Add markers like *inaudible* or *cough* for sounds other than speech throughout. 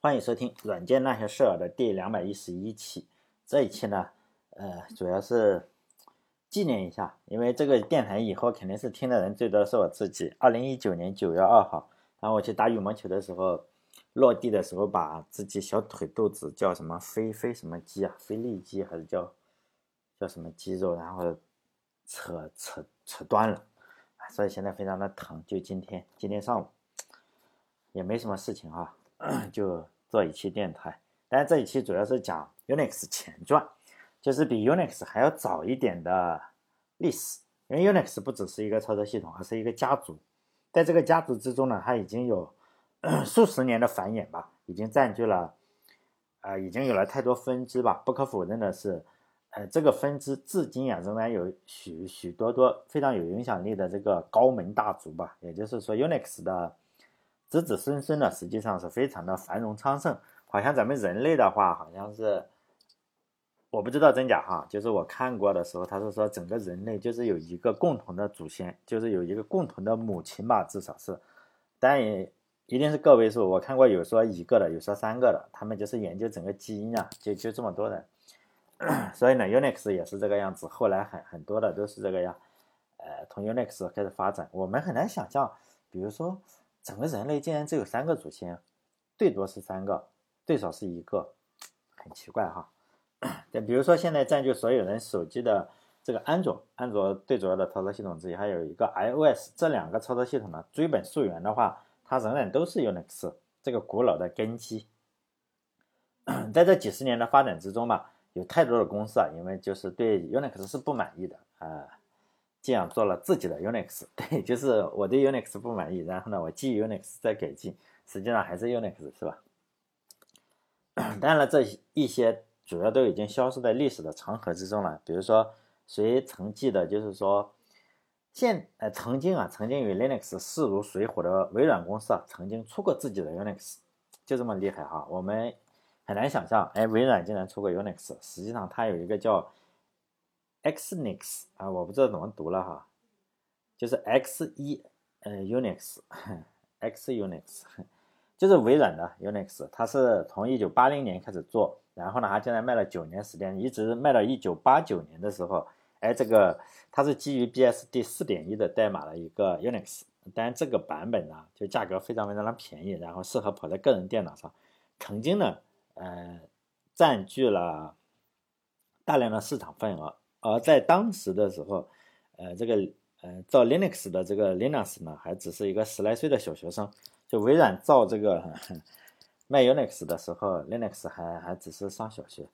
欢迎收听《软件那些事儿》的第两百一十一期。这一期呢，呃，主要是纪念一下，因为这个电台以后肯定是听的人最多的是我自己。二零一九年九月二号，然后我去打羽毛球的时候，落地的时候把自己小腿肚子叫什么飞飞什么肌啊，飞力肌还是叫叫什么肌肉，然后扯扯扯断了，所以现在非常的疼。就今天今天上午也没什么事情啊。就做一期电台，但是这一期主要是讲 Unix 前传，就是比 Unix 还要早一点的历史。因为 Unix 不只是一个操作系统，而是一个家族，在这个家族之中呢，它已经有数十年的繁衍吧，已经占据了，呃，已经有了太多分支吧。不可否认的是，呃，这个分支至今啊，仍然有许许多多非常有影响力的这个高门大族吧。也就是说，Unix 的。子子孙孙呢，实际上是非常的繁荣昌盛。好像咱们人类的话，好像是我不知道真假哈，就是我看过的时候，他是说整个人类就是有一个共同的祖先，就是有一个共同的母亲吧，至少是，当然也一定是个位数。我看过有说一个的，有说三个的，他们就是研究整个基因啊，就就这么多人。*coughs* 所以呢，Unix 也是这个样子。后来很很多的都是这个样，呃，从 Unix 开始发展，我们很难想象，比如说。整个人类竟然只有三个祖先，最多是三个，最少是一个，很奇怪哈。对，比如说现在占据所有人手机的这个安卓，安卓最主要的操作系统之一，还有一个 iOS，这两个操作系统呢，追本溯源的话，它仍然都是 Unix 这个古老的根基。*coughs* 在这几十年的发展之中吧，有太多的公司啊，因为就是对 Unix 是不满意的啊。这样做了自己的 Unix，*laughs* 对，就是我对 Unix 不满意，然后呢，我基于 Unix 再改进，实际上还是 Unix，是吧？*clears throat* 当然了，这一些主要都已经消失在历史的长河之中了。比如说，谁曾记得，就是说，现呃曾经啊，曾经与 Linux 势如水火的微软公司啊，曾经出过自己的 Unix，就这么厉害哈。我们很难想象，哎，微软竟然出过 Unix，实际上它有一个叫。Xnix 啊，我不知道怎么读了哈，就是 X 一呃 Unix，X Unix，*laughs* *laughs* 就是微软的 Unix，它是从一九八零年开始做，然后呢，它竟然卖了九年时间，一直卖到一九八九年的时候，哎，这个它是基于 BSD 四点一的代码的一个 Unix，当然这个版本呢，就价格非常非常的便宜，然后适合跑在个人电脑上，曾经呢，呃，占据了大量的市场份额。而在当时的时候，呃，这个呃造 Linux 的这个 Linux 呢，还只是一个十来岁的小学生。就微软造这个 *laughs* 卖 Unix 的时候，Linux 还还只是上小学。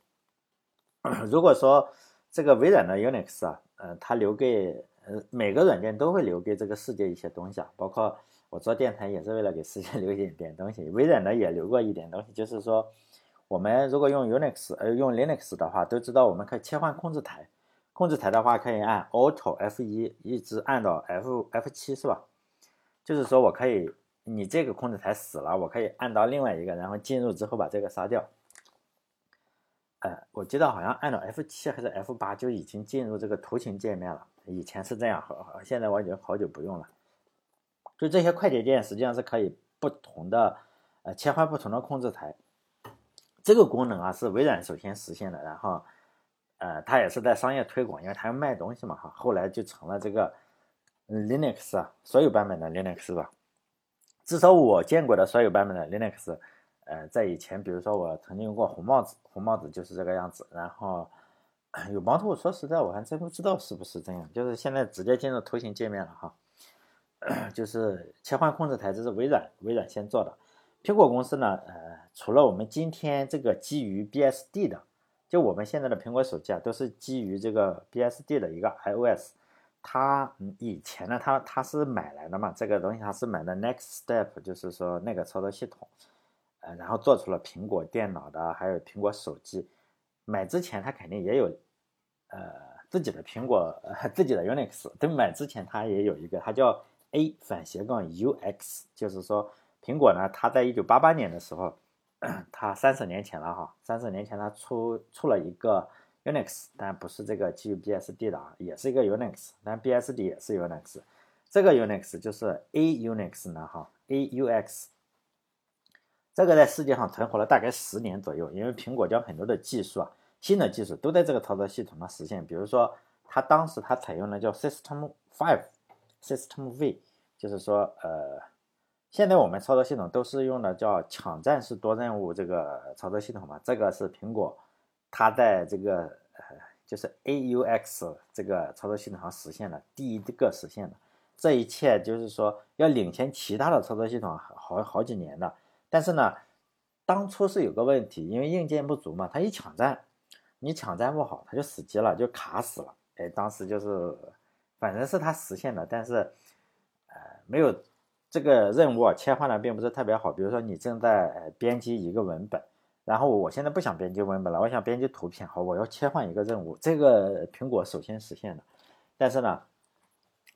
*coughs* 如果说这个微软的 Unix 啊，呃，它留给呃每个软件都会留给这个世界一些东西啊，包括我做电台也是为了给世界 *laughs* 留一点点东西。微软呢也留过一点东西，就是说我们如果用 Unix 呃用 Linux 的话，都知道我们可以切换控制台。控制台的话，可以按 Alt F 一一直按到 F F 七，是吧？就是说我可以，你这个控制台死了，我可以按到另外一个，然后进入之后把这个杀掉。呃，我记得好像按到 F 七还是 F 八就已经进入这个图形界面了。以前是这样，好，现在我已经好久不用了。就这些快捷键实际上是可以不同的呃切换不同的控制台。这个功能啊是微软首先实现的，然后。呃，它也是在商业推广，因为它要卖东西嘛，哈。后来就成了这个 Linux 啊，所有版本的 Linux 吧。至少我见过的所有版本的 Linux，呃，在以前，比如说我曾经用过红帽子，红帽子就是这个样子。然后有帮助，说实在，我还真不知道是不是这样。就是现在直接进入图形界面了哈，*coughs* 就是切换控制台，这是微软微软先做的。苹果公司呢，呃，除了我们今天这个基于 BSD 的。就我们现在的苹果手机啊，都是基于这个 BSD 的一个 iOS。它以前呢，它它是买来的嘛，这个东西它是买的 Next Step，就是说那个操作系统，呃，然后做出了苹果电脑的，还有苹果手机。买之前它肯定也有，呃，自己的苹果，*laughs* 自己的 Unix。等买之前它也有一个，它叫 A 反斜杠 UX，就是说苹果呢，它在一九八八年的时候。*clears throat* 他三十年前了哈，三十年前他出出了一个 Unix，但不是这个基于 BSD 的啊，也是一个 Unix，但 BSD 也是 Unix。这个 Unix 就是 A Unix 呢哈，A U X。这个在世界上存活了大概十年左右，因为苹果将很多的技术啊，新的技术都在这个操作系统上实现。比如说，它当时它采用的叫 System Five、System V，就是说，呃，现在我们操作系统都是用的叫抢占式多任务这个操作系统嘛。这个是苹果它在这个呃，就是 AUX 这个操作系统上实现的第一个实现的。这一切就是说要领先其他的操作系统好好几年的。但是呢，当初是有个问题，因为硬件不足嘛，它一抢占，你抢占不好，它就死机了，就卡死了。哎，当时就是，反正是它实现的，但是，呃，没有这个任务切换的并不是特别好。比如说你正在编辑一个文本，然后我现在不想编辑文本了，我想编辑图片，好，我要切换一个任务，这个苹果首先实现的。但是呢，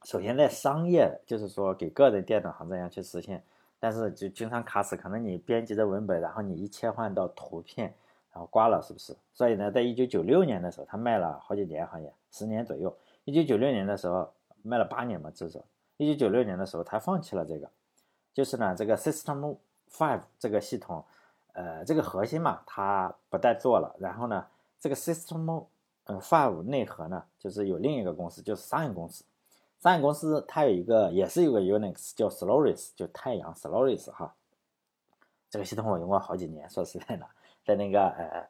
首先在商业，就是说给个人电脑上这样去实现。但是就经常卡死，可能你编辑的文本，然后你一切换到图片，然后挂了，是不是？所以呢，在一九九六年的时候，他卖了好几年，好像十年左右。一九九六年的时候卖了八年嘛，至少。一九九六年的时候，他放弃了这个，就是呢，这个 System Five 这个系统，呃，这个核心嘛，他不再做了。然后呢，这个 System Five 内核呢，就是有另一个公司，就是商业公司。商业公司它有一个，也是有个 Unix 叫 Solaris，就太阳 Solaris 哈。这个系统我用过好几年，说实在的，在那个呃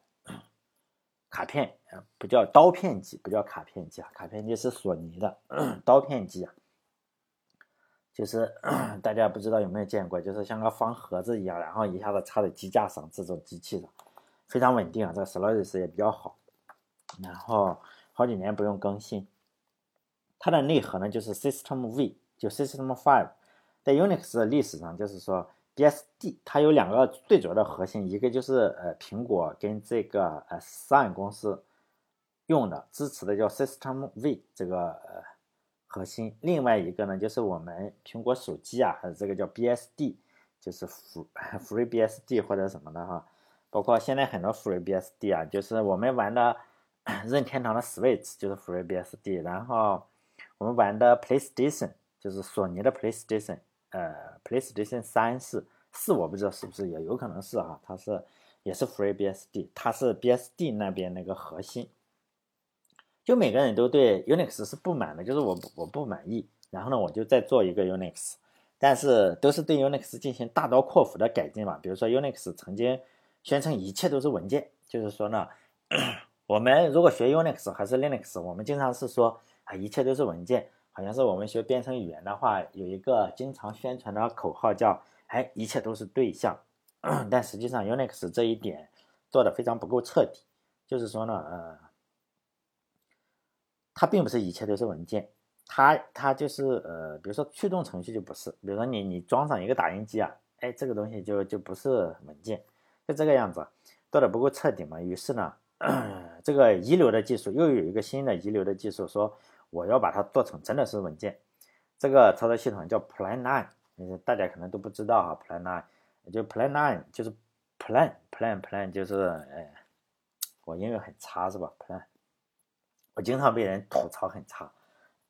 卡片，呃不叫刀片机，不叫卡片机啊，卡片机是索尼的，*coughs* 刀片机啊，就是 *clears throat* 大家不知道有没有见过，就是像个方盒子一样，然后一下子插在机架上，这种机器上非常稳定啊，这个 Solaris 也比较好，然后好几年不用更新。它的内核呢，就是 System V，就 System Five，在 Unix 的历史上，就是说 BSD 它有两个最主要的核心，一个就是呃苹果跟这个呃 Sun 公司用的支持的叫 System V 这个呃核心，另外一个呢就是我们苹果手机啊，这个叫 BSD，就是 Free *laughs* BSD 或者什么的哈，包括现在很多 FreeBSD 啊，就是我们玩的 *clears throat* 任天堂的 Switch 就是 FreeBSD，然后。我们玩的 PlayStation 就是索尼的 PlayStation，呃，PlayStation 三是四，我不知道是不是也有可能是哈，它是也是 FreeBSD，它是 BSD 那边那个核心。就每个人都对 Unix 是不满的，就是我我不满意，然后呢，我就再做一个 Unix，但是都是对 Unix 进行大刀阔斧的改进嘛。比如说 Unix 曾经宣称一切都是文件，就是说呢，我们如果学 Unix 还是 Linux，我们经常是说。啊，一切都是文件，好像是我们学编程语言的话，有一个经常宣传的口号叫“哎，一切都是对象”，但实际上 Unix 这一点做的非常不够彻底。就是说呢，呃，它并不是一切都是文件，它它就是呃，比如说驱动程序就不是，比如说你你装上一个打印机啊，哎，这个东西就就不是文件，就这个样子，做的不够彻底嘛。于是呢，*coughs* 这个遗留的技术又有一个新的遗留的技术说。我要把它做成真的是文件，这个操作系统叫 Plan Nine，大家可能都不知道哈，Plan Nine，就 Plan Nine 就是 Plan Plan Plan 就是，哎，我英语很差是吧？Plan，我经常被人吐槽很差，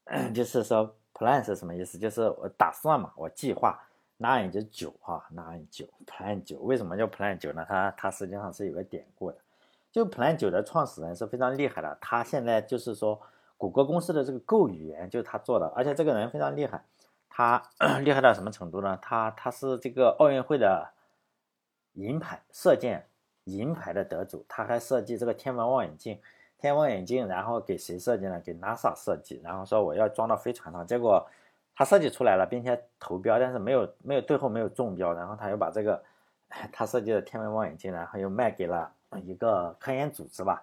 *clears throat* 就是说 Plan 是什么意思？就是我打算嘛，我计划，Nine 就九哈，Nine 九，Plan 九，为什么叫 Plan 九呢？它它实际上是有个典故的，就 Plan 九的创始人是非常厉害的，他现在就是说。谷歌公司的这个 Go 语言就是他做的，而且这个人非常厉害，他 *clears throat* 厉害到什么程度呢？他他是这个奥运会的银牌射箭银牌的得主，他还设计这个天文望远镜，天文望远镜，然后给谁设计呢？给 NASA 设计，然后说我要装到飞船上，结果他设计出来了，并且投标，但是没有没有最后没有中标，然后他又把这个 *laughs* 他设计的天文望远镜，然后又卖给了一个科研组织吧，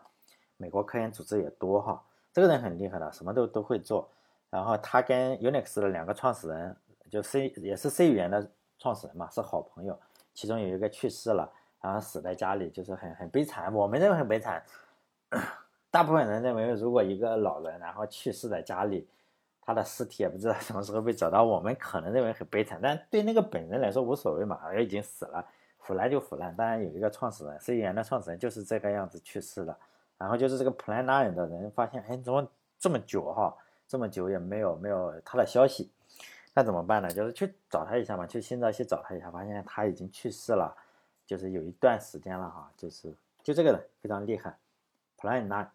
美国科研组织也多哈。这个人很厉害的，什么都都会做。然后他跟 Unix 的两个创始人，就 C 也是 C 语言的创始人嘛，是好朋友。其中有一个去世了，然后死在家里，就是很很悲惨。我们认为很悲惨，大部分人认为，如果一个老人然后去世在家里，他的尸体也不知道什么时候被找到，我们可能认为很悲惨。但对那个本人来说无所谓嘛，已经死了，腐烂就腐烂。当然有一个创始人，C 语言的创始人就是这个样子去世的。然后就是这个 Plan Nine 的人发现，哎，怎么这么久哈，这么久也没有没有他的消息，那怎么办呢？就是去找他一下嘛，去新泽西找他一下，发现他已经去世了。就是有一段时间了哈，就是就这个人非常厉害普兰纳。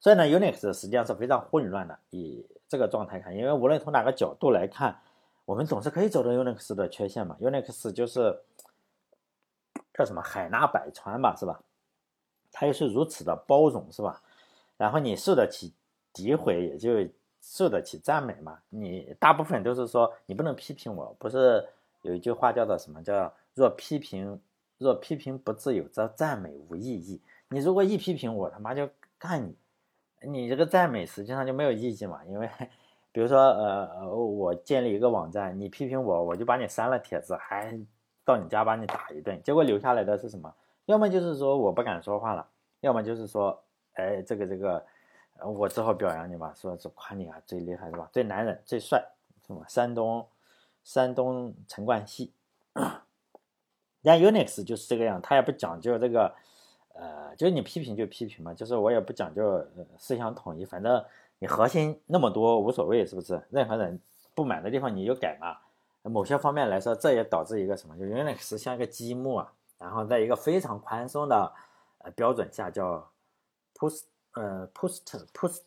所以呢，Unix 实际上是非常混乱的。以这个状态看，因为无论从哪个角度来看，我们总是可以找到 Unix 的缺陷嘛。Unix 就是叫什么海纳百川吧，是吧？它又是如此的包容，是吧？然后你受得起诋毁，也就受得起赞美嘛。你大部分都是说你不能批评我，不是有一句话叫做什么？叫若批评若批评不自由，则赞美无意义。你如果一批评我，他妈就干你。你这个赞美实际上就没有意义嘛，因为比如说，呃，我建立一个网站，你批评我，我就把你删了帖子，还到你家把你打一顿，结果留下来的是什么？要么就是说我不敢说话了，要么就是说，哎，这个这个，我只好表扬你嘛，说是夸你啊，最厉害是吧？最男人，最帅，什么？山东，山东陈冠希。*coughs* 但 Unix 就是这个样，他也不讲究这个。呃，就是你批评就批评嘛，就是我也不讲究呃思想统一，反正你核心那么多无所谓，是不是？任何人不满的地方你就改嘛。某些方面来说，这也导致一个什么？就 Unix 像一个积木啊，然后在一个非常宽松的呃标准下，叫 post 呃 post post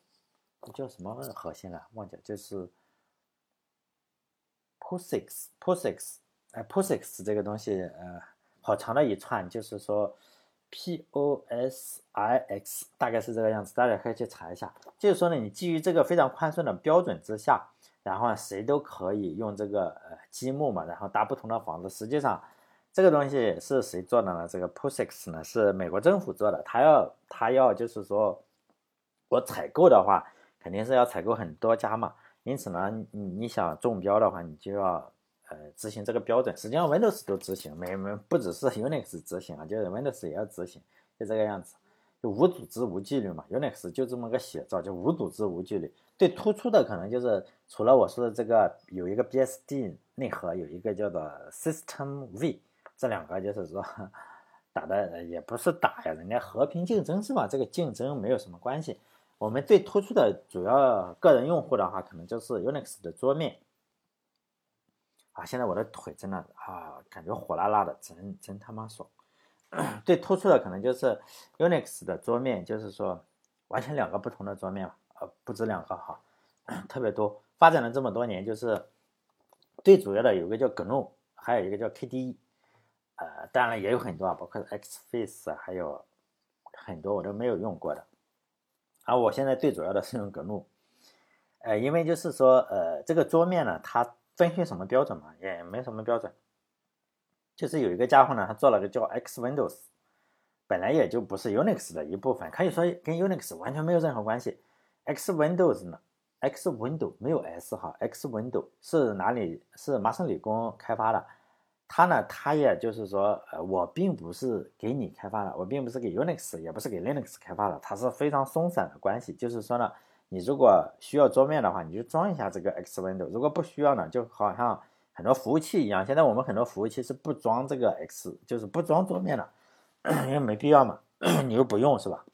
叫什么核心了？忘记了，就是 POSIX POSIX 哎 POSIX 这个东西呃好长的一串，就是说。P O S I X 大概是这个样子，大家可以去查一下。就是说呢，你基于这个非常宽松的标准之下，然后呢谁都可以用这个呃积木嘛，然后搭不同的房子。实际上，这个东西是谁做的呢？这个 POSIX 呢是美国政府做的，他要他要就是说，我采购的话肯定是要采购很多家嘛，因此呢，你你想中标的话，你就要。呃，执行这个标准，实际上 Windows 都执行，没没不只是 Unix 执行啊，就是 Windows 也要执行，就这个样子，就无组织无纪律嘛。Unix 就这么个写照，就无组织无纪律。最突出的可能就是除了我说的这个，有一个 BSD 内核，有一个叫做 System V，这两个就是说打的也不是打呀，人家和平竞争是吧？这个竞争没有什么关系。我们最突出的主要个人用户的话，可能就是 Unix 的桌面。啊，现在我的腿真的啊，感觉火辣辣的，真真他妈爽。*clears throat* 最突出的可能就是 Unix 的桌面，就是说完全两个不同的桌面，呃，不止两个哈，特别多。发展了这么多年，就是最主要的有个叫 GNU，还有一个叫 KDE，呃，当然也有很多啊，包括 Xface，还有很多我都没有用过的。而我现在最主要的是用 GNU，呃，因为就是说，呃，这个桌面呢，它遵循什么标准嘛？也没什么标准，就是有一个家伙呢，他做了个叫 X Windows，本来也就不是 Unix 的一部分，可以说跟 Unix 完全没有任何关系。X Windows 呢？X Window 没有 S 哈，X Window 是哪里？是麻省理工开发的。它呢，它也就是说，呃，我并不是给你开发的，我并不是给 Unix，也不是给 Linux 开发的，它是非常松散的关系，就是说呢。你如果需要桌面的话，你就装一下这个 X Window。如果不需要呢，就好像很多服务器一样，现在我们很多服务器是不装这个 X，就是不装桌面的，*coughs* 因为没必要嘛，*coughs* 你又不用是吧？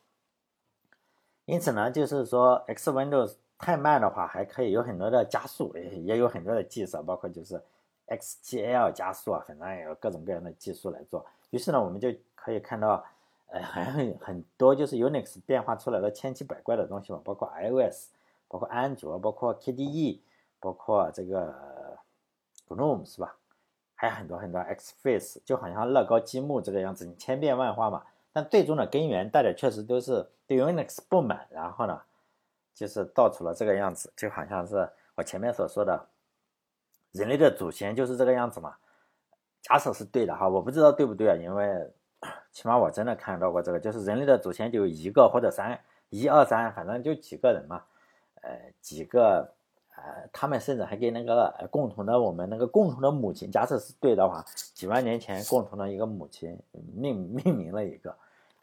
因此呢，就是说 X Window 太慢的话，还可以有很多的加速，也也有很多的技术，包括就是 XGL 加速啊，反正也有各种各样的技术来做。于是呢，我们就可以看到。哎，很很多就是 Unix 变化出来的千奇百怪的东西嘛，包括 iOS，包括安卓，包括 KDE，包括这个 groom 是吧？还有很多很多 Xface，就好像乐高积木这个样子，你千变万化嘛。但最终的根源，大家确实都是对 Unix 不满，然后呢，就是造出了这个样子，就好像是我前面所说的，人类的祖先就是这个样子嘛。假设是对的哈，我不知道对不对啊，因为。*clears throat* 起码我真的看到过这个，就是人类的祖先就一个或者三，一二三，反正就几个人嘛，呃，几个，呃，他们甚至还给那个共同的我们那个共同的母亲，假设是对的话，几万年前共同的一个母亲命命名了一个。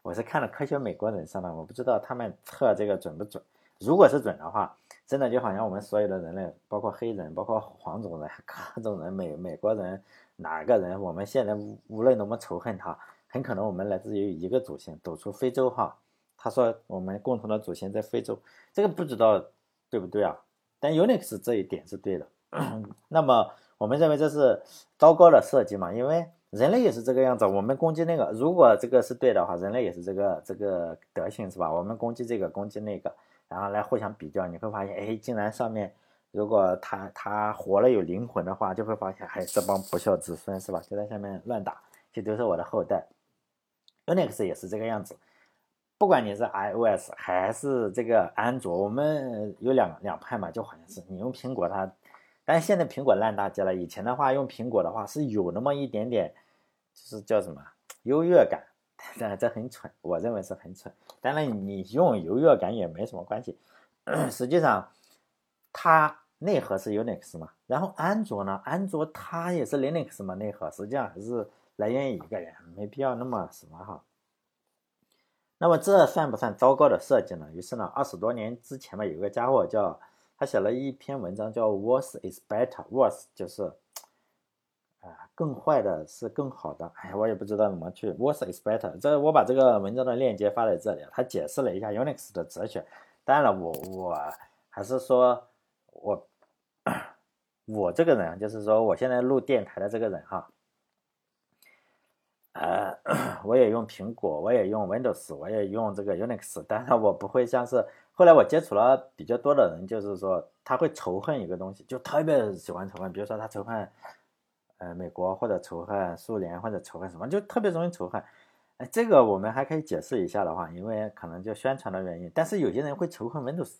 我是看了科学美国人上的，我不知道他们测这个准不准。如果是准的话，真的就好像我们所有的人类，包括黑人，包括黄种人，*laughs* 各种人，美美国人，哪个人，我们现在无论多么仇恨他。很可能我们来自于一个祖先，走出非洲哈。他说我们共同的祖先在非洲，这个不知道对不对啊？但 Unix 这一点是对的。*clears throat* 那么我们认为这是糟糕的设计嘛？因为人类也是这个样子。我们攻击那个，如果这个是对的话，人类也是这个这个德行，是吧？我们攻击这个，攻击那个，然后来互相比较，你会发现，哎，竟然上面如果他他活了有灵魂的话，就会发现，哎，这帮不孝子孙，是吧？就在下面乱打，这都是我的后代。Unix 也是这个样子，不管你是 iOS 还是这个安卓，我们有两两派嘛，就好像是你用苹果它。但是现在苹果烂大街了。以前的话，用苹果的话是有那么一点点，就是叫什么优越感，但这很蠢，我认为是很蠢。当然，你用优越感也没什么关系。实际上，它内核是 Unix 嘛，然后安卓呢，安卓它也是 Linux 嘛，内核实际上还是来源于一个人，没必要那么什么哈。那么这算不算糟糕的设计呢？于是呢，二十多年之前吧，有个家伙叫。他写了一篇文章，叫 “Worse is better”。Worse 就是，啊，更坏的是更好的。哎呀，我也不知道怎么去。Worse is better。这我把这个文章的链接发在这里。他解释了一下 Unix 的哲学。当然了，我我还是说，我 *coughs* 我这个人，就是说，我现在录电台的这个人哈，呃，*clears throat* 我也用苹果，我也用 Windows，我也用这个 Unix。当然，我不会像是。后来我接触了比较多的人，就是说他会仇恨一个东西，就特别喜欢仇恨。比如说他仇恨，呃，美国或者仇恨苏联或者仇恨什么，就特别容易仇恨。哎，这个我们还可以解释一下的话，因为可能就宣传的原因。但是有些人会仇恨 Windows，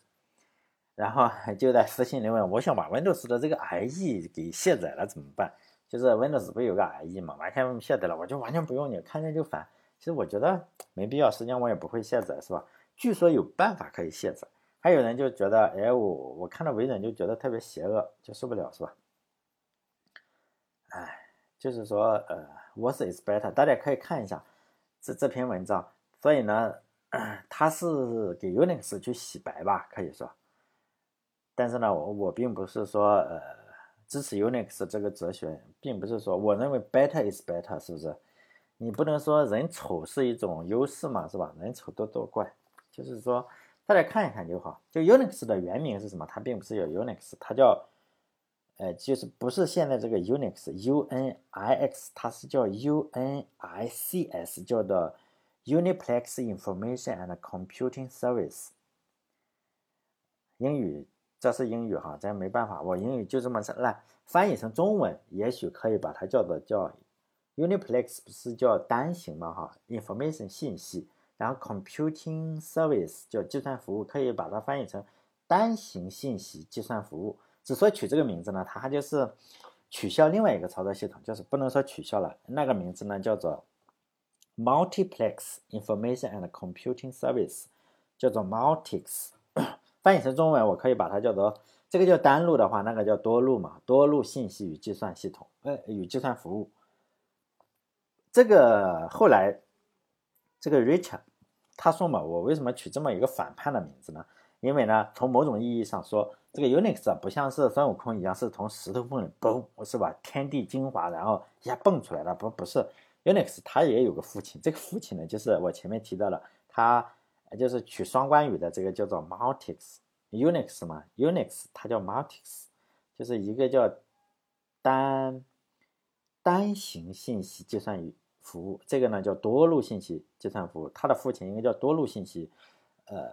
然后就在私信里问，我想把 Windows 的这个 IE 给卸载了怎么办？就是 Windows 不有个 IE 嘛，完全卸载了，我就完全不用你，看见就烦。其实我觉得没必要，实际上我也不会卸载，是吧？据说有办法可以卸载，还有人就觉得，哎，我我看到微软就觉得特别邪恶，就受不了，是吧？哎，就是说，呃，What is better？大家可以看一下这这篇文章。所以呢，*clears throat* 他是给 Unix 去洗白吧，可以说。但是呢，我我并不是说，呃，支持 Unix 这个哲学，并不是说我认为 better is better，是不是？你不能说人丑是一种优势嘛，是吧？人丑多多怪。就是说，大家看一看就好。就 Unix 的原名是什么？它并不是叫 Unix，它叫，呃，就是不是现在这个 Unix，U-N-I-X，它是叫 U-N-I-C-S，叫的 Uniplex Information and Computing Service。英语，这是英语哈，咱没办法，我英语就这么烂，翻译成中文，也许可以把它叫做叫 Uniplex，不是叫单行吗？哈，Information 信息。然后，computing service 叫计算服务，可以把它翻译成单行信息计算服务。之所以取这个名字呢，它就是取消另外一个操作系统，就是不能说取消了，那个名字呢叫做 multiplex information and computing service，叫做 multix。翻译成中文，我可以把它叫做这个叫单路的话，那个叫多路嘛，多路信息与计算系统，呃，与计算服务。这个后来。这个 Richard，他说嘛，我为什么取这么一个反叛的名字呢？因为呢，从某种意义上说，这个 Unix 啊，不像是孙悟空一样是从石头缝里嘣，是吧？天地精华，然后一下蹦出来了，不不是 Unix，它也有个父亲，这个父亲呢，就是我前面提到了，他就是取双关语的这个叫做 Multix，Unix 嘛，Unix 它叫 Multix，就是一个叫单单行信息计算语。服务这个呢叫多路信息计算服务，它的父亲应该叫多路信息，呃，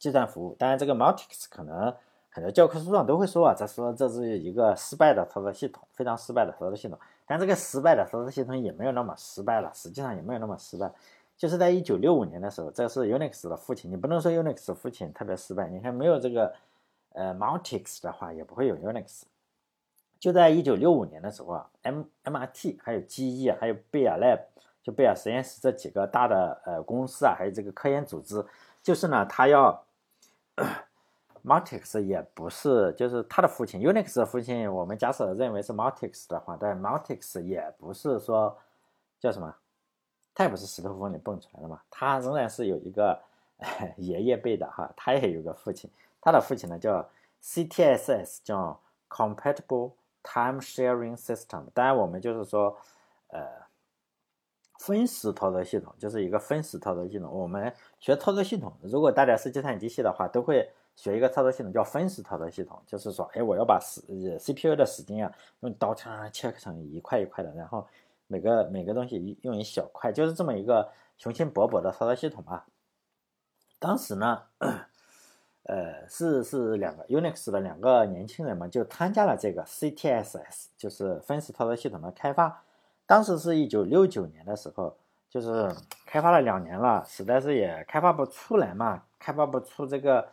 计算服务。当然，这个 Multix 可能很多教科书上都会说啊，这说这是一个失败的操作系统，非常失败的操作系统。但这个失败的操作系统也没有那么失败了，实际上也没有那么失败。就是在一九六五年的时候，这是 Unix 的父亲，你不能说 Unix 父亲特别失败。你看，没有这个呃 Multix 的话，也不会有 Unix。就在一九六五年的时候啊，M MRT 还有 GE 还有贝尔 Lab 就贝尔实验室这几个大的呃公司啊，还有这个科研组织，就是呢，他要 Multix 也不是，就是他的父亲 Unix 的父亲，我们假设认为是 Multix 的话，但 Multix 也不是说叫什么，他也不是石头缝里蹦出来的嘛，他仍然是有一个 *laughs* 爷爷辈的哈，他也有个父亲，他的父亲呢叫 CTSS，叫 Compatible。Time sharing system，当然我们就是说，呃，分时操作系统就是一个分时操作系统。我们学操作系统，如果大家是计算机系的话，都会学一个操作系统叫分时操作系统，就是说，哎，我要把时 CPU 的时间啊，用刀枪切成一块一块的，然后每个每个东西用一小块，就是这么一个雄心勃勃的操作系统嘛。当时呢，呃，是是两个 Unix 的两个年轻人嘛，就参加了这个 CTSS，就是分时操作系统的开发。当时是一九六九年的时候，就是开发了两年了，实在是也开发不出来嘛，开发不出这个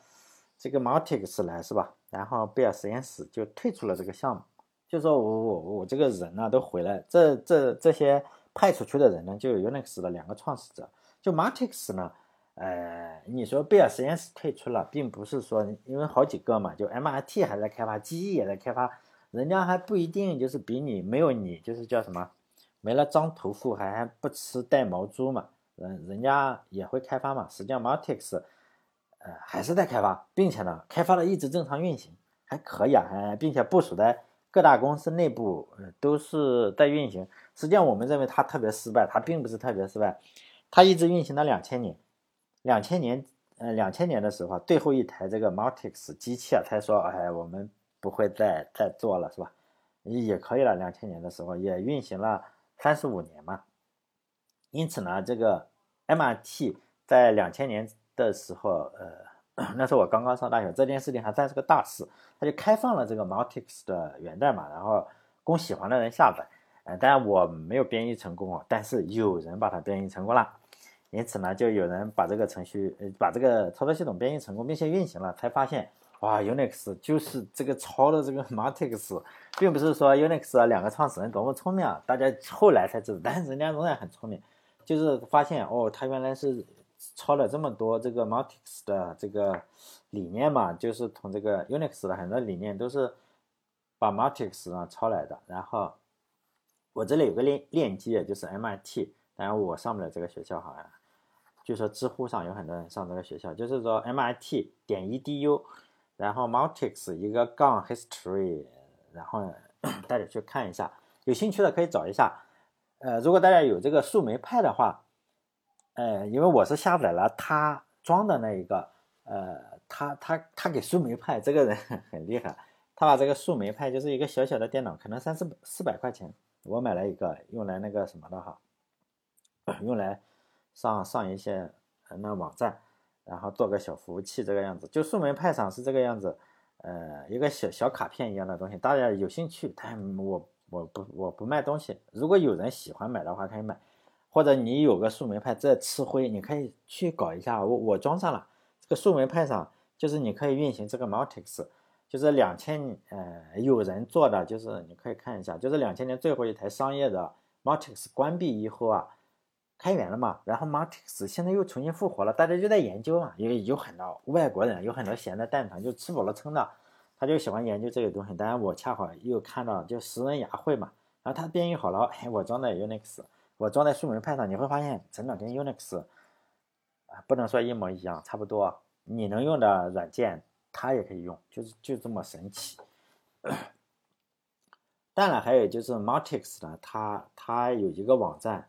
这个 Multics 来是吧？然后贝尔实验室就退出了这个项目，就说我我我这个人呢都回来，这这这些派出去的人呢，就有 Unix 的两个创始者，就 Multics 呢。呃，你说贝尔实验室退出了，并不是说因为好几个嘛，就 MIT 还在开发，GE 也在开发，人家还不一定就是比你没有你就是叫什么，没了张屠夫还不吃带毛猪嘛，人人家也会开发嘛。实际上 Multics，呃，还是在开发，并且呢，开发的一直正常运行，还可以啊，还并且部署在各大公司内部，都是在运行。实际上我们认为它特别失败，它并不是特别失败，它一直运行到两千年。两千年，呃，两千年的时候，最后一台这个 Multics 机器啊，才说，哎，我们不会再再做了，是吧？也可以了。两千年的时候也运行了三十五年嘛。因此呢，这个 MRT 在两千年的时候，呃，*clears throat* 那时候我刚刚上大学，这件事情还算是个大事，他就开放了这个 Multics 的源代码，然后供喜欢的人下载。呃，当然我没有编译成功啊，但是有人把它编译成功了。因此呢，就有人把这个程序，呃，把这个操作系统编译成功，并且运行了，才发现，哇，Unix 就是这个抄的这个 *laughs* Multics，并不是说 Unix 两个创始人多么聪明啊，大家后来才知道，但是人家仍然很聪明，就是发现哦，他原来是抄了这么多这个 m a t i x 的这个理念嘛，就是从这个 Unix 的很多理念都是把 Multics 啊抄来的。然后我这里有个链链接，就是 MIT，当然我上不了这个学校，好像。就说知乎上有很多人上这个学校，就是说 MIT 点 edu，然后 m a t i x 一个杠 history，然后大家去看一下，有兴趣的可以找一下。呃，如果大家有这个树莓派的话，呃，因为我是下载了他装的那一个，呃，他他他给树莓派这个人 *laughs* 很厉害，他把这个树莓派就是一个小小的电脑，可能三四四百块钱，我买了一个用来那个什么的哈，用来。上上一些那网站，然后做个小服务器这个样子，就树莓派上是这个样子，呃，一个小小卡片一样的东西，大家有兴趣，但我我不我不卖东西，如果有人喜欢买的话可以买，或者你有个树莓派在吃灰，你可以去搞一下，我我装上了这个树莓派上，就是你可以运行这个 Multics，就是两千呃有人做的，就是你可以看一下，就是两千年最后一台商业的 Multics 关闭以后啊。开源了嘛，然后 Multics 现在又重新复活了，大家就在研究嘛，因为有很多外国人，有很多闲的蛋疼，就吃饱了撑的，他就喜欢研究这个东西。当然我恰好又看到就食人牙会嘛，然后他编译好了，哎，我装在 Unix，我装在树莓派上，你会发现真的跟 Unix 啊不能说一模一样，差不多。你能用的软件它也可以用，就是就这么神奇。当然还有就是 Multics 呢，它它有一个网站。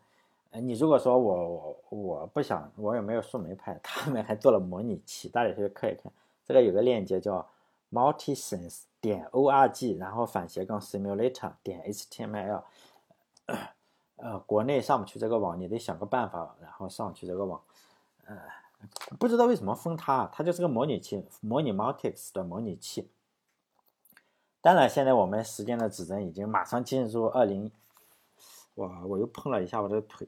哎，你如果说我我我不想，我也没有树莓派，他们还做了模拟器，大家可以看一看。这个有个链接叫 multisense 点 org，然后反斜杠 simulator 点 html。呃，国内上不去这个网，你得想个办法，然后上去这个网。呃，不知道为什么封它，它就是个模拟器，模拟 Multics 的模拟器。当然，现在我们时间的指针已经马上进入二零，哇，我又碰了一下我的腿。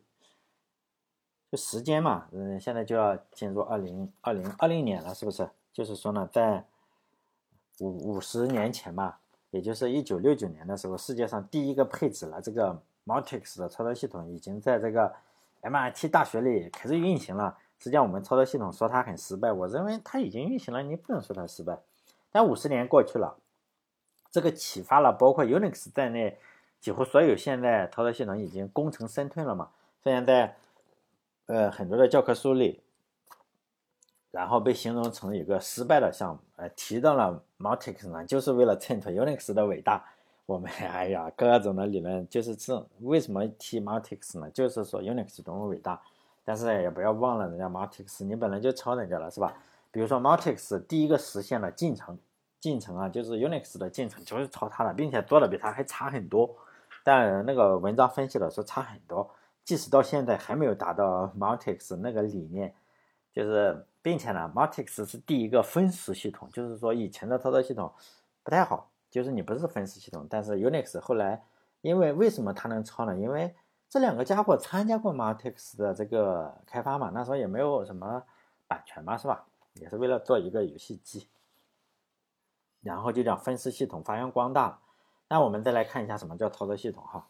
就时间嘛，嗯，现在就要进入二零二零二零年了，是不是？就是说呢，在五五十年前吧，也就是一九六九年的时候，世界上第一个配置了这个 Multics 的操作系统，已经在这个 MIT 大学里开始运行了。实际上，我们操作系统说它很失败，我认为它已经运行了，你不能说它失败。但五十年过去了，这个启发了包括 Unix 在内几乎所有现在操作系统已经功成身退了嘛。虽然在呃，很多的教科书里，然后被形容成一个失败的项目，呃，提到了 Multics 呢，就是为了衬托 Unix 的伟大。我们哎呀，各种的理论就是这为什么提 Multics 呢？就是说 Unix 多么伟大。但是也不要忘了人家 Multics，你本来就抄人家了，是吧？比如说 Multics 第一个实现了进程，进程啊，就是 Unix 的进程就是抄它的，并且做的比它还差很多。但那个文章分析了说差很多，即使到现在还没有达到 Multics 那个理念，就是并且呢，Multics 是第一个分时系统，就是说以前的操作系统不太好，就是你不是分时系统，但是 Unix 后来因为为什么它能抄呢？因为这两个家伙参加过 Multics 的这个开发嘛，那时候也没有什么版权嘛，是吧？也是为了做一个游戏机。然后就将分时系统发扬光大了。那我们再来看一下什么叫操作系统哈，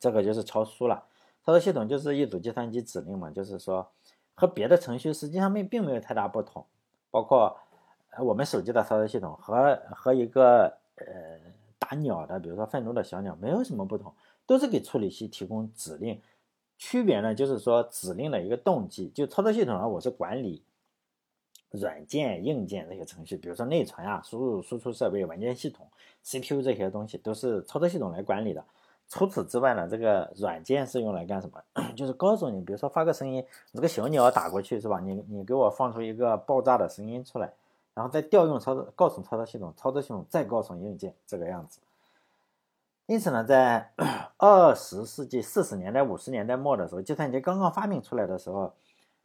这个就是抄书了。操作系统就是一组计算机指令嘛，就是说和别的程序实际上没并没有太大不同。包括我们手机的操作系统和和一个呃打鸟的，比如说愤怒的小鸟没有什么不同，都是给处理器提供指令。区别呢就是说指令的一个动机。就操作系统呢，我是管理。软件、硬件这些程序，比如说内存啊、输入、输出设备、文件系统、CPU 这些东西，都是操作系统来管理的。除此之外呢，这个软件是用来干什么？*coughs* 就是告诉你，比如说发个声音，你这个小鸟打过去是吧？你你给我放出一个爆炸的声音出来，然后再调用操作，告诉操作系统，操作系统再告诉硬件，这个样子。因此呢，在 *clears throat* 二十世纪四十年代、五十年代末的时候，计算机刚刚发明出来的时候。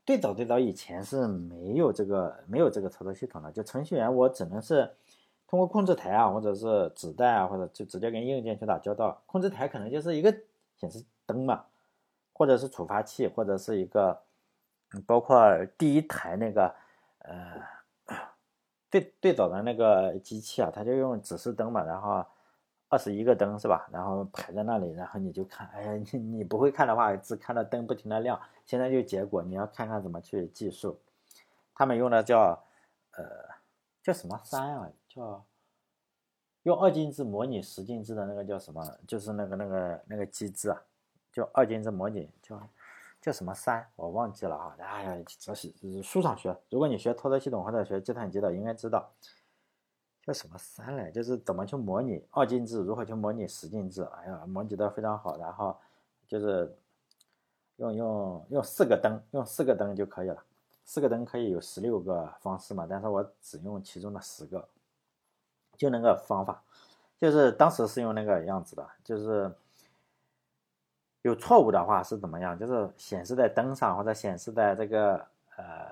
最早最早以前是没有这个没有这个操作系统的，就程序员我只能是通过控制台啊，或者是纸带啊，或者就直接跟硬件去打交道。控制台可能就是一个显示灯嘛，或者是触发器，或者是一个，包括第一台那个呃最最早的那个机器啊，它就用指示灯嘛，然后。二十一个灯是吧？然后排在那里，然后你就看，哎呀，你你不会看的话，只看到灯不停的亮。现在就结果，你要看看怎么去计数。他们用的叫，呃，叫什么三啊？叫用二进制模拟十进制的那个叫什么？就是那个那个那个机制啊，叫二进制模拟，叫叫什么三？我忘记了啊。哎呀，这是书上学。如果你学操作系统或者学计算机的，应该知道。叫什么三来？就是怎么去模拟二进制，如何去模拟十进制？哎呀，模拟的非常好。然后就是用用用四个灯，用四个灯就可以了。四个灯可以有十六个方式嘛？但是我只用其中的十个，就那个方法。就是当时是用那个样子的，就是有错误的话是怎么样？就是显示在灯上或者显示在这个呃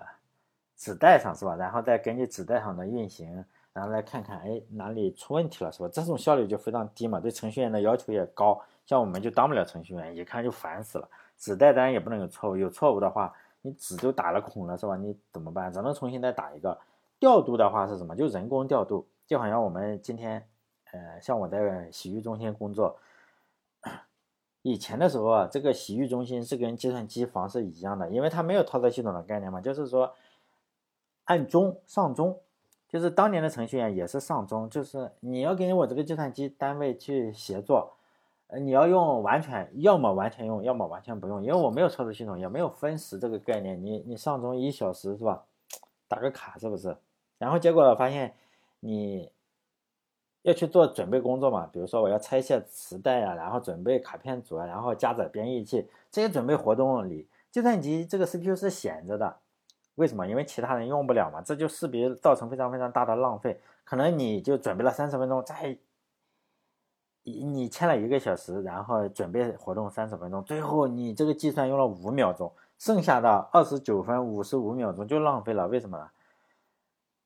纸带上是吧？然后再根据纸带上的运行。然后来看看，哎，哪里出问题了，是吧？这种效率就非常低嘛，对程序员的要求也高。像我们就当不了程序员，一看就烦死了。纸带当然也不能有错误，有错误的话，你纸就打了孔了，是吧？你怎么办？只能重新再打一个。调度的话是什么？就人工调度，就好像我们今天，呃，像我在洗浴中心工作，以前的时候啊，这个洗浴中心是跟计算机房是一样的，因为它没有操作系统的概念嘛，就是说按钟上钟。就是当年的程序员也是上钟，就是你要跟我这个计算机单位去协作，呃，你要用完全，要么完全用，要么完全不用，因为我没有操作系统，也没有分时这个概念。你你上钟一小时是吧？打个卡是不是？然后结果发现你要去做准备工作嘛，比如说我要拆卸磁带啊，然后准备卡片组啊，然后加载编译器这些准备活动里，计算机这个 CPU 是闲着的。为什么？因为其他人用不了嘛，这就势必造成非常非常大的浪费。可能你就准备了三十分钟，再你你签了一个小时，然后准备活动三十分钟，最后你这个计算用了五秒钟，剩下的二十九分五十五秒钟就浪费了。为什么呢？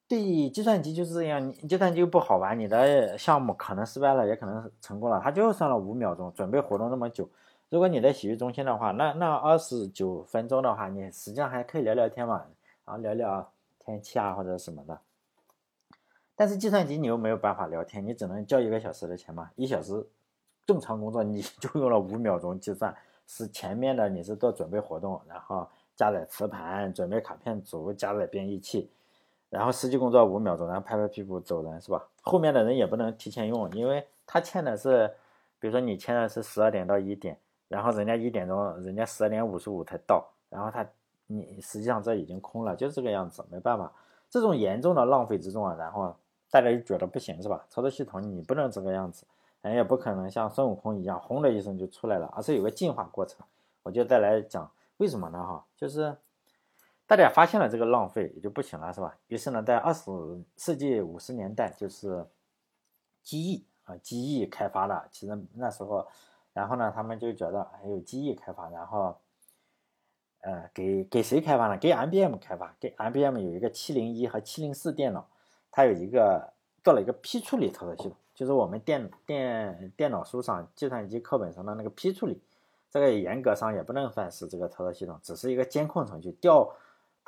对，计算机就是这样，你计算机不好玩，你的项目可能失败了，也可能成功了，它就算了五秒钟，准备活动那么久。如果你在洗浴中心的话，那那二十九分钟的话，你实际上还可以聊聊天嘛。然后聊聊天气啊或者什么的，但是计算机你又没有办法聊天，你只能交一个小时的钱嘛。一小时正常工作你 *laughs* 就用了五秒钟计算，是前面的你是做准备活动，然后加载磁盘、准备卡片组、加载编译器，然后实际工作五秒钟，然后拍拍屁股走人是吧？后面的人也不能提前用，因为他签的是，比如说你签的是十二点到一点，然后人家一点钟，人家十二点五十五才到，然后他。你实际上这已经空了，就是这个样子，没办法。这种严重的浪费之中啊，然后大家就觉得不行，是吧？操作系统你不能这个样子，人也不可能像孙悟空一样轰的一声就出来了，而是有个进化过程。我就再来讲为什么呢？哈，就是大家发现了这个浪费也就不行了，是吧？于是呢，在二十世纪五十年代，就是机翼啊，机翼开发的，其实那时候。然后呢，他们就觉得还有机翼开发，然后，呃，给给谁开发呢？给 IBM 开发，给 IBM 有一个七零一和七零四电脑，它有一个做了一个批处理操作系统，就是我们电电电脑书上、计算机课本上的那个批处理，这个严格上也不能算是这个操作系统，只是一个监控程序，调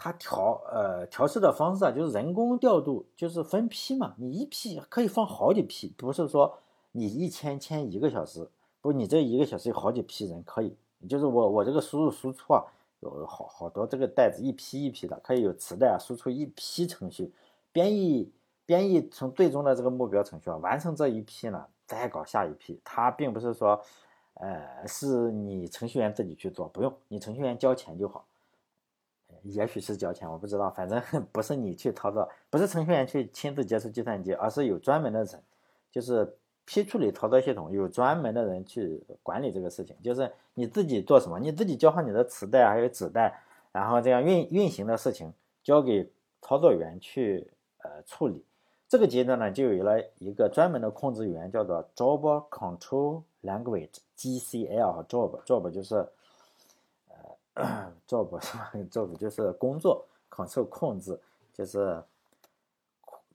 它调呃调试的方式啊，就是人工调度，就是分批嘛，你一批可以放好几批，不是说你一天签一个小时。不，你这一个小时有好几批人可以，就是我我这个输入输出啊，有好好多这个袋子一批一批的，可以有磁带啊，输出一批程序，编译编译成最终的这个目标程序啊，完成这一批呢，再搞下一批。它并不是说，呃，是你程序员自己去做，不用，你程序员交钱就好。也许是交钱，我不知道，反正 *laughs* 不是你去操作，不是程序员去亲自接触计算机，而是有专门的人，就是。批处理操作系统有专门的人去管理这个事情，就是你自己做什么，你自己交上你的磁带还有纸带，然后这样运运行的事情交给操作员去呃处理。这个阶段呢，就有了一个专门的控制语言，叫做 Job Control Language（GCL） 和 Job，Job 就是呃 *clears throat* Job 是 *laughs* 吧？Job 就是工作，Control 控制就是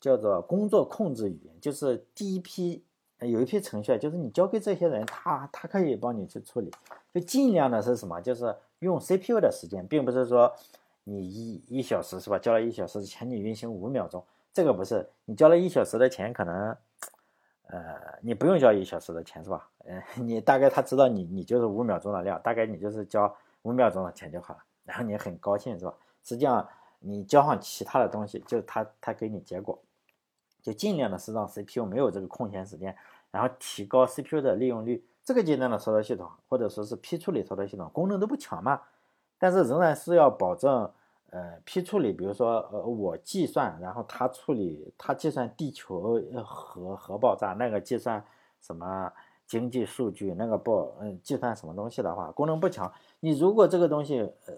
叫做工作控制语言，就是第一批。有一批程序，就是你交给这些人，他他可以帮你去处理，就尽量的是什么？就是用 CPU 的时间，并不是说你一一小时是吧？交了一小时钱，你运行五秒钟，这个不是你交了一小时的钱，可能呃你不用交一小时的钱是吧？嗯，*laughs* 你大概他知道你你就是五秒钟的量，大概你就是交五秒钟的钱就好了，然后你很高兴是吧？实际上你交上其他的东西，就是他他给你结果。就尽量的是让 CPU 没有这个空闲时间，然后提高 CPU 的利用率。这个阶段的操作系统或者说是批处理操作系统功能都不强嘛，但是仍然是要保证，呃，批处理，比如说，呃，我计算，然后它处理，它计算地球核核爆炸，那个计算什么经济数据，那个报，嗯，计算什么东西的话，功能不强。你如果这个东西，呃，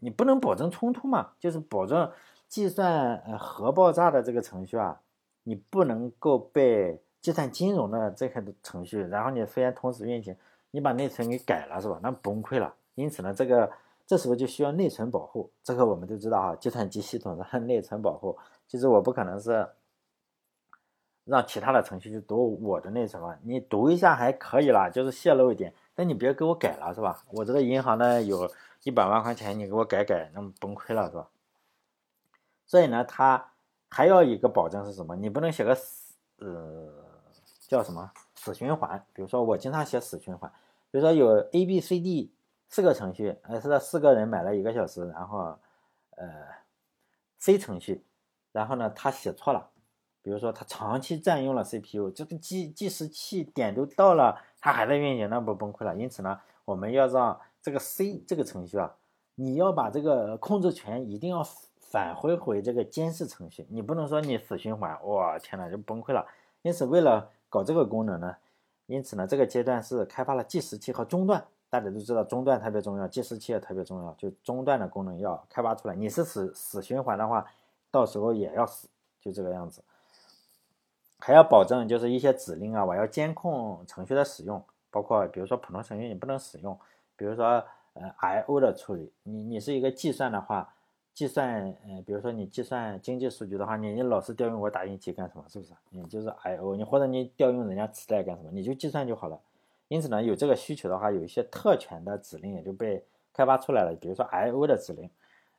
你不能保证冲突嘛，就是保证计算呃核爆炸的这个程序啊。你不能够被计算金融的这些程序，然后你虽然同时运行，你把内存给改了是吧？那崩溃了。因此呢，这个这时候就需要内存保护。这个我们都知道啊，计算机系统的 *laughs* 内存保护，其实我不可能是让其他的程序去读我的那什么。你读一下还可以啦，就是泄露一点，但你别给我改了是吧？我这个银行呢有一百万块钱，你给我改改，那么崩溃了是吧？所以呢，它。还要一个保证是什么？你不能写个死，呃，叫什么死循环？比如说我经常写死循环，比如说有 A、B、C、D 四个程序，呃，是四个人买了一个小时，然后，呃，C 程序，然后呢，他写错了，比如说它长期占用了 CPU，这个计计时器点都到了，它还在运行，那不崩溃了？因此呢，我们要让这个 C 这个程序啊，你要把这个控制权一定要。返回回这个监视程序，你不能说你死循环，哇天呐就崩溃了。因此，为了搞这个功能呢，因此呢，这个阶段是开发了计时器和中断。大家都知道中断特别重要，计时器也特别重要，就中断的功能要开发出来。你是死死循环的话，到时候也要死，就这个样子。还要保证就是一些指令啊，我要监控程序的使用，包括比如说普通程序你不能使用，比如说呃 I/O 的处理，你你是一个计算的话。计算，嗯，比如说你计算经济数据的话，你你老是调用我打印机干什么？是不是？你就是 I/O，你或者你调用人家磁带干什么？你就计算就好了。因此呢，有这个需求的话，有一些特权的指令也就被开发出来了。比如说 I/O 的指令，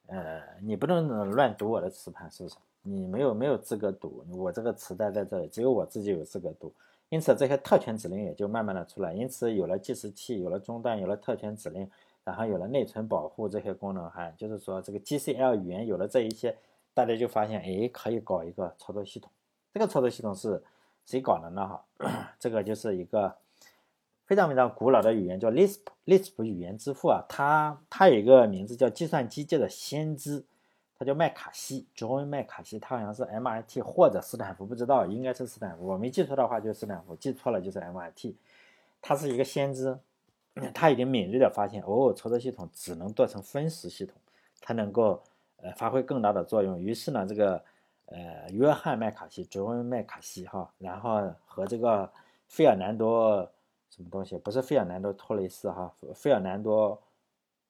呃，你不能乱读我的磁盘，是不是？你没有没有资格读，我这个磁带在这里，只有我自己有资格读。因此，这些特权指令也就慢慢的出来。因此，有了计时器，有了中断，有了特权指令。然后有了内存保护这些功能，哈就是说这个 GCL 语言有了这一些，大家就发现，哎，可以搞一个操作系统。这个操作系统是谁搞的呢？哈，*coughs* 这个就是一个非常非常古老的语言，叫 Lisp，Lisp 语言之父啊。他他有一个名字叫计算机界的先知，他叫麦卡锡，John 麦卡锡，他好像是 MIT 或者斯坦福，不知道，应该是斯坦福。我没记错的话就是斯坦福，记错了就是 MIT。他是一个先知。他已经敏锐的发现，哦，操作系统只能做成分时系统，才能够呃发挥更大的作用。于是呢，这个呃约翰麦卡锡，卓恩麦卡锡哈，然后和这个费尔南多什么东西？不是费尔南多托雷斯哈，费尔南多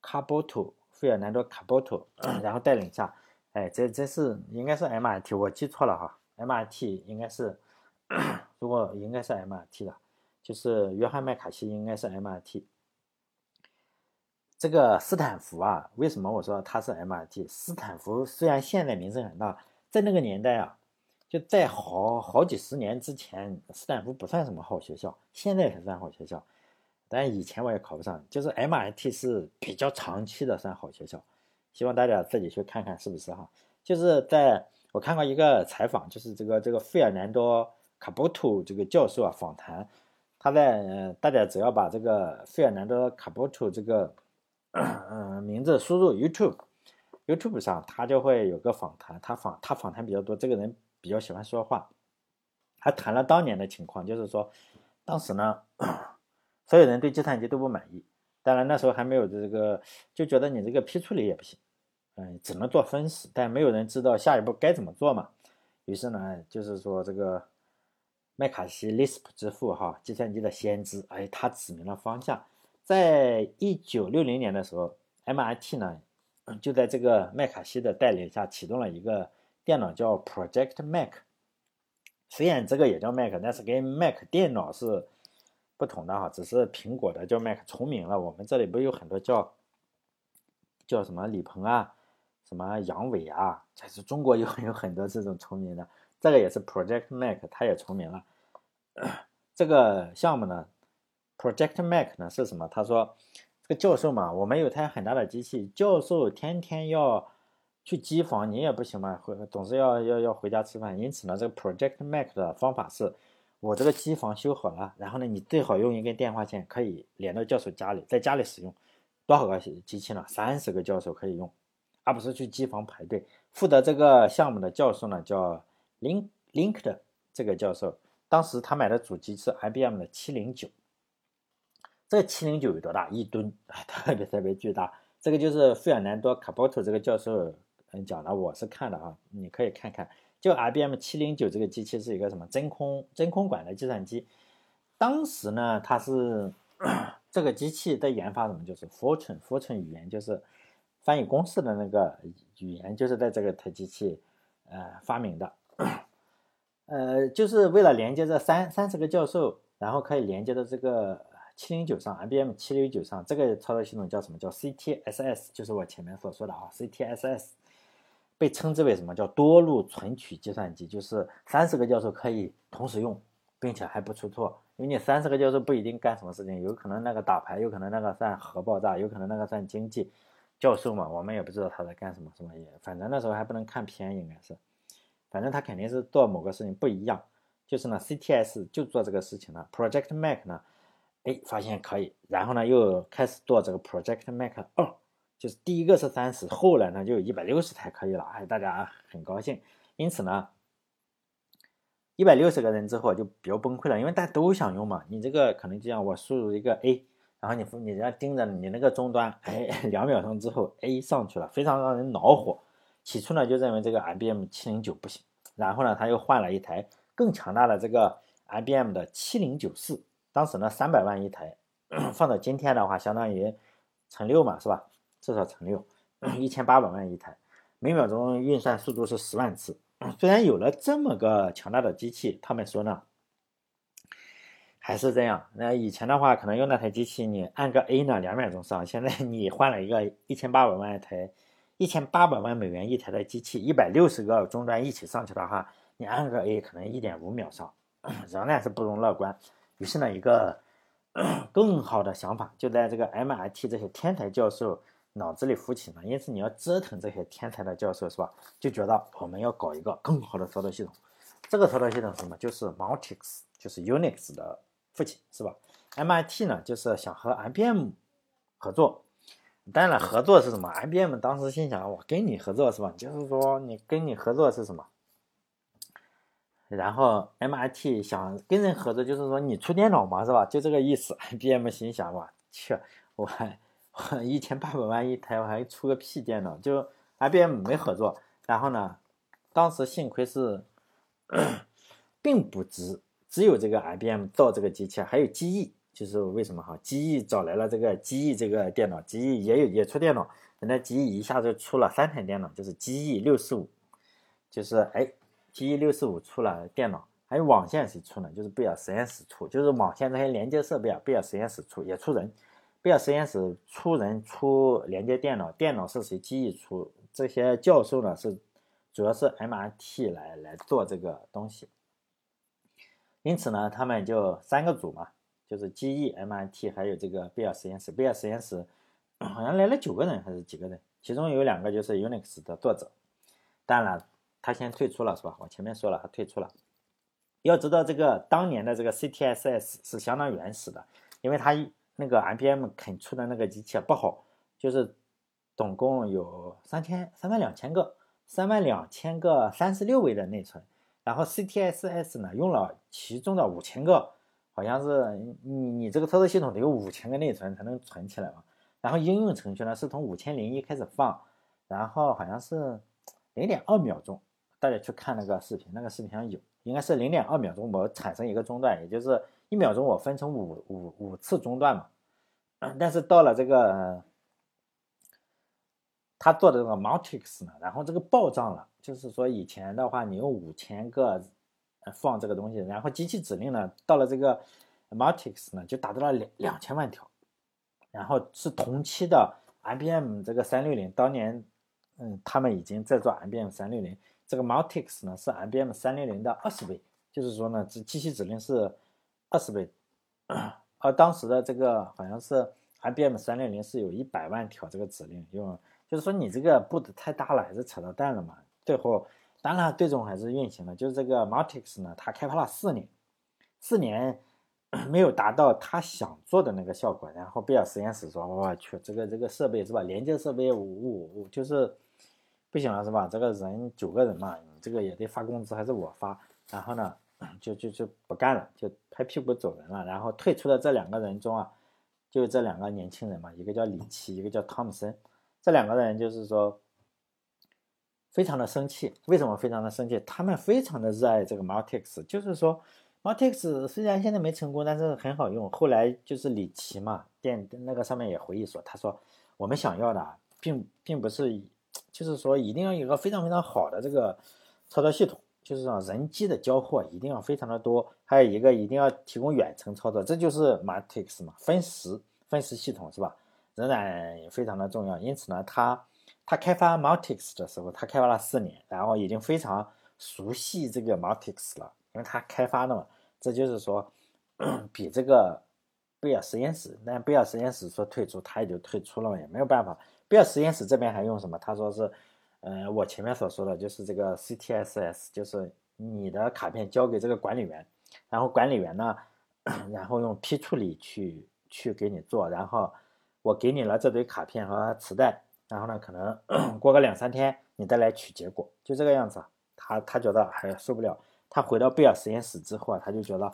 卡波图，费尔南多卡波托，然后带领下，哎，这这是应该是 MIT，我记错了哈，MIT 应该是，如果应该是 MIT 的，就是约翰麦卡锡应该是 MIT。这个斯坦福啊，为什么我说它是 MIT？斯坦福虽然现在名声很大，在那个年代啊，就在好好几十年之前，斯坦福不算什么好学校，现在才算好学校。但以前我也考不上，就是 MIT 是比较长期的算好学校。希望大家自己去看看是不是哈。就是在我看过一个采访，就是这个这个费尔南多卡波图这个教授啊访谈，他在大家只要把这个费尔南多卡波图这个。嗯，名字输入 YouTube，YouTube 上他就会有个访谈，他访他访谈比较多，这个人比较喜欢说话，他谈了当年的情况，就是说，当时呢，所有人对计算机都不满意，当然那时候还没有这个，就觉得你这个批处理也不行，嗯，只能做分时，但没有人知道下一步该怎么做嘛，于是呢，就是说这个麦卡锡 Lisp 之父哈，计算机的先知，哎，他指明了方向。在一九六零年的时候，MIT 呢就在这个麦卡锡的带领下启动了一个电脑叫 Project Mac。虽然这个也叫 Mac，但是跟 Mac 电脑是不同的哈，只是苹果的叫 Mac 重名了。我们这里不有很多叫叫什么李鹏啊，什么杨伟啊，这是中国有有很多这种重名的。这个也是 Project Mac，它也重名了。这个项目呢？Project Mac 呢是什么？他说，这个教授嘛，我们有台很大的机器，教授天天要去机房，你也不行嘛，回总是要要要回家吃饭。因此呢，这个 Project Mac 的方法是，我这个机房修好了，然后呢，你最好用一根电话线可以连到教授家里，在家里使用。多少个机器呢？三十个教授可以用，而不是去机房排队。负责这个项目的教授呢叫 Link Link 的这个教授，当时他买的主机是 IBM 的七零九。这个七零九有多大？一吨，*laughs* 特别特别巨大。这个就是费尔南多卡波特这个教授嗯讲的，我是看的啊，你可以看看。就 IBM 七零九这个机器是一个什么真空真空管的计算机。当时呢，它是这个机器的研发什么，就是 Fortran Fortran 语言，就是翻译公式的那个语言，就是在这个台机器呃发明的。呃，就是为了连接这三三十个教授，然后可以连接到这个。七零九上，IBM 七零九上，这个操作系统叫什么？叫 CTSS，就是我前面所说的啊，CTSS 被称之为什么叫多路存取计算机？就是三十个教授可以同时用，并且还不出错。因为你三十个教授不一定干什么事情，有可能那个打牌，有可能那个算核爆炸，有可能那个算经济。教授嘛，我们也不知道他在干什么，什么也，反正那时候还不能看片，应该是，反正他肯定是做某个事情不一样。就是呢，CTS 就做这个事情了，Project Mac 呢？哎，发现可以，然后呢，又开始做这个 Project Mac 二，就是第一个是三十，后来呢就有一百六十台可以了，哎，大家很高兴。因此呢，一百六十个人之后就比较崩溃了，因为大家都想用嘛。你这个可能就像我输入一个 A，然后你你要盯着你那个终端，哎，两秒钟之后 A 上去了，非常让人恼火。起初呢就认为这个 IBM 七零九不行，然后呢他又换了一台更强大的这个 IBM 的七零九四。当时呢，三百万一台，*coughs* 放到今天的话，相当于乘六嘛，是吧？至少乘六，一千八百万一台，每秒钟运算速度是十万次。虽然有了这么个强大的机器，他们说呢，还是这样。那以前的话，可能用那台机器，你按个 A 呢，两秒钟上。现在你换了一个一千八百万台，一千八百万美元一台的机器，一百六十个终端一起上去的话，你按个 A 可能一点五秒上，仍然是不容乐观。于是呢，一个 *coughs* 更好的想法就在这个 MIT 这些天才教授脑子里浮起呢。因此，你要折腾这些天才的教授，是吧？就觉得我们要搞一个更好的操作系统。这个操作系统是什么？就是 Multics，就是 Unix 的父亲，是吧？MIT 呢，就是想和 IBM 合作。当然，合作是什么？IBM 当时心想：我跟你合作是吧？就是说，你跟你合作是什么？然后 MIT 想跟人合作，就是说你出电脑嘛，是吧？就这个意思。IBM 心想哇，去，我还一千八百万一台，我还出个屁电脑？就 IBM 没合作。然后呢，当时幸亏是，并不只只有这个 IBM 造这个机器，还有机翼，就是为什么哈？机翼找来了这个机翼这个电脑，机翼也有也出电脑，人家机翼一下就出了三台电脑，就是机翼六四五，就是哎，机翼六四五出了电脑，还有网线谁出呢？就是贝尔实验室出，就是网线这些连接设备啊，贝尔实验室出也出人，贝尔实验室出人出连接电脑，电脑是谁？机翼出，这些教授呢是主要是 MIT 来来做这个东西，因此呢，他们就三个组嘛。就是机翼、MIT 还有这个贝尔实验室，贝尔实验室好像来了九个人还是几个人，其中有两个就是 Unix 的作者，当然他先退出了是吧？我前面说了他退出了。要知道这个当年的这个 CTSS 是相当原始的，因为他那个 IBM 肯出的那个机器不好，就是总共有三千三万两千个，三万两千个三十六位的内存，然后 CTSS 呢用了其中的五千个。好像是你你这个操作系统得有五千个内存才能存起来嘛，然后应用程序呢是从五千零一开始放，然后好像是零点二秒钟，大家去看那个视频，那个视频上有，应该是零点二秒钟我产生一个中断，也就是一秒钟我分成五五五次中断嘛，*coughs* 但是到了这个他做的这个 Multics 呢，然后这个暴涨了，就是说以前的话你用五千个。放这个东西，然后机器指令呢，到了这个 Multics 呢，就达到了两两千万条，然后是同期的 IBM 这个三六零，当年，嗯，他们已经在做 IBM 三六零，这个 Multics 呢是 IBM 三六零的二十倍，就是说呢，这机器指令是二十倍，*clears throat* 而当时的这个好像是 IBM 三六零是有一百万条这个指令，用就是说你这个步子太大了，还是扯到蛋了嘛，最后。当然，最终还是运行了。就是这个 Multix 呢，它开发了四年，四年 *clears throat* 没有达到他想做的那个效果。然后贝尔实验室说：“我去，这个这个设备是吧？连接设备五五就是不行了是吧？这个人九个人嘛，你这个也得发工资，还是我发。然后呢，就就就不干了，就拍屁股走人了。然后退出的这两个人中啊，就这两个年轻人嘛，一个叫李奇，一个叫汤姆森。这两个人就是说。”非常的生气，为什么非常的生气？他们非常的热爱这个 Multix，就是说，Multix 虽然现在没成功，但是很好用。后来就是李奇嘛，电那个上面也回忆说，他说我们想要的并并不是，就是说一定要有个非常非常好的这个操作系统，就是说人机的交互一定要非常的多，还有一个一定要提供远程操作，这就是 Multics 嘛，分时分时系统是吧？仍然非常的重要，因此呢，它。他开发 Multics 的时候，他开发了四年，然后已经非常熟悉这个 Multics 了，因为他开发的嘛。这就是说，比这个贝尔实验室，那贝尔实验室说退出，他也就退出了嘛，也没有办法。贝尔实验室这边还用什么？他说是，呃，我前面所说的就是这个 CTSS，就是你的卡片交给这个管理员，然后管理员呢，*coughs* 然后用批处理去去给你做，然后我给你了这堆卡片和磁带。然后呢，可能 *coughs* 过个两三天，你再来取结果，就这个样子。他他觉得还受不了。他回到贝尔实验室之后啊，他就觉得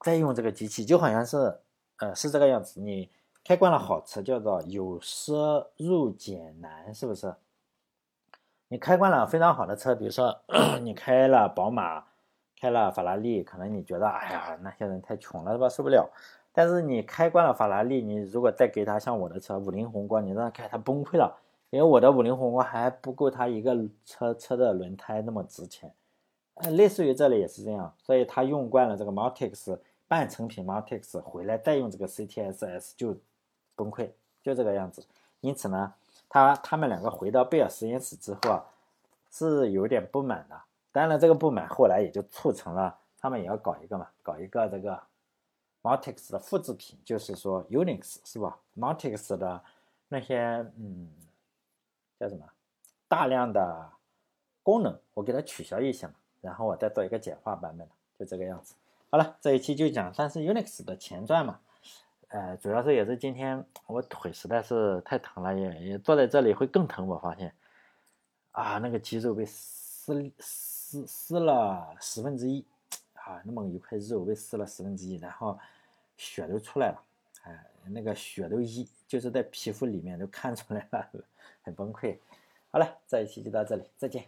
再用这个机器就好像是，呃，是这个样子。你开惯了好车，叫做有奢入俭难，是不是？你开惯了非常好的车，比如说 *clears throat* 你开了宝马，开了法拉利，可能你觉得，哎呀，那些人太穷了，是吧？受不了。但是你开惯了法拉利，你如果再给他像我的车五菱宏光，你让他开，他崩溃了，因为我的五菱宏光还不够他一个车车的轮胎那么值钱。呃，类似于这里也是这样，所以他用惯了这个 Multix 半成品 Multix 回来再用这个 CTSS 就崩溃，就这个样子。因此呢，他他们两个回到贝尔实验室之后啊，是有点不满的。当然，这个不满后来也就促成了他们也要搞一个嘛，搞一个这个。Multics 的复制品就是说 Unix 是吧？Multics 的那些嗯叫什么大量的功能，我给它取消一些嘛，然后我再做一个简化版本的，就这个样子。好了，这一期就讲算是 Unix 的前传嘛。呃，主要是也是今天我腿实在是太疼了，也也坐在这里会更疼。我发现啊，那个肌肉被撕撕撕了十分之一啊，那么一块肉被撕了十分之一，然后。血都出来了，哎，那个血都一就是在皮肤里面都看出来了，*laughs* 很崩溃。好了，这一期就到这里，再见。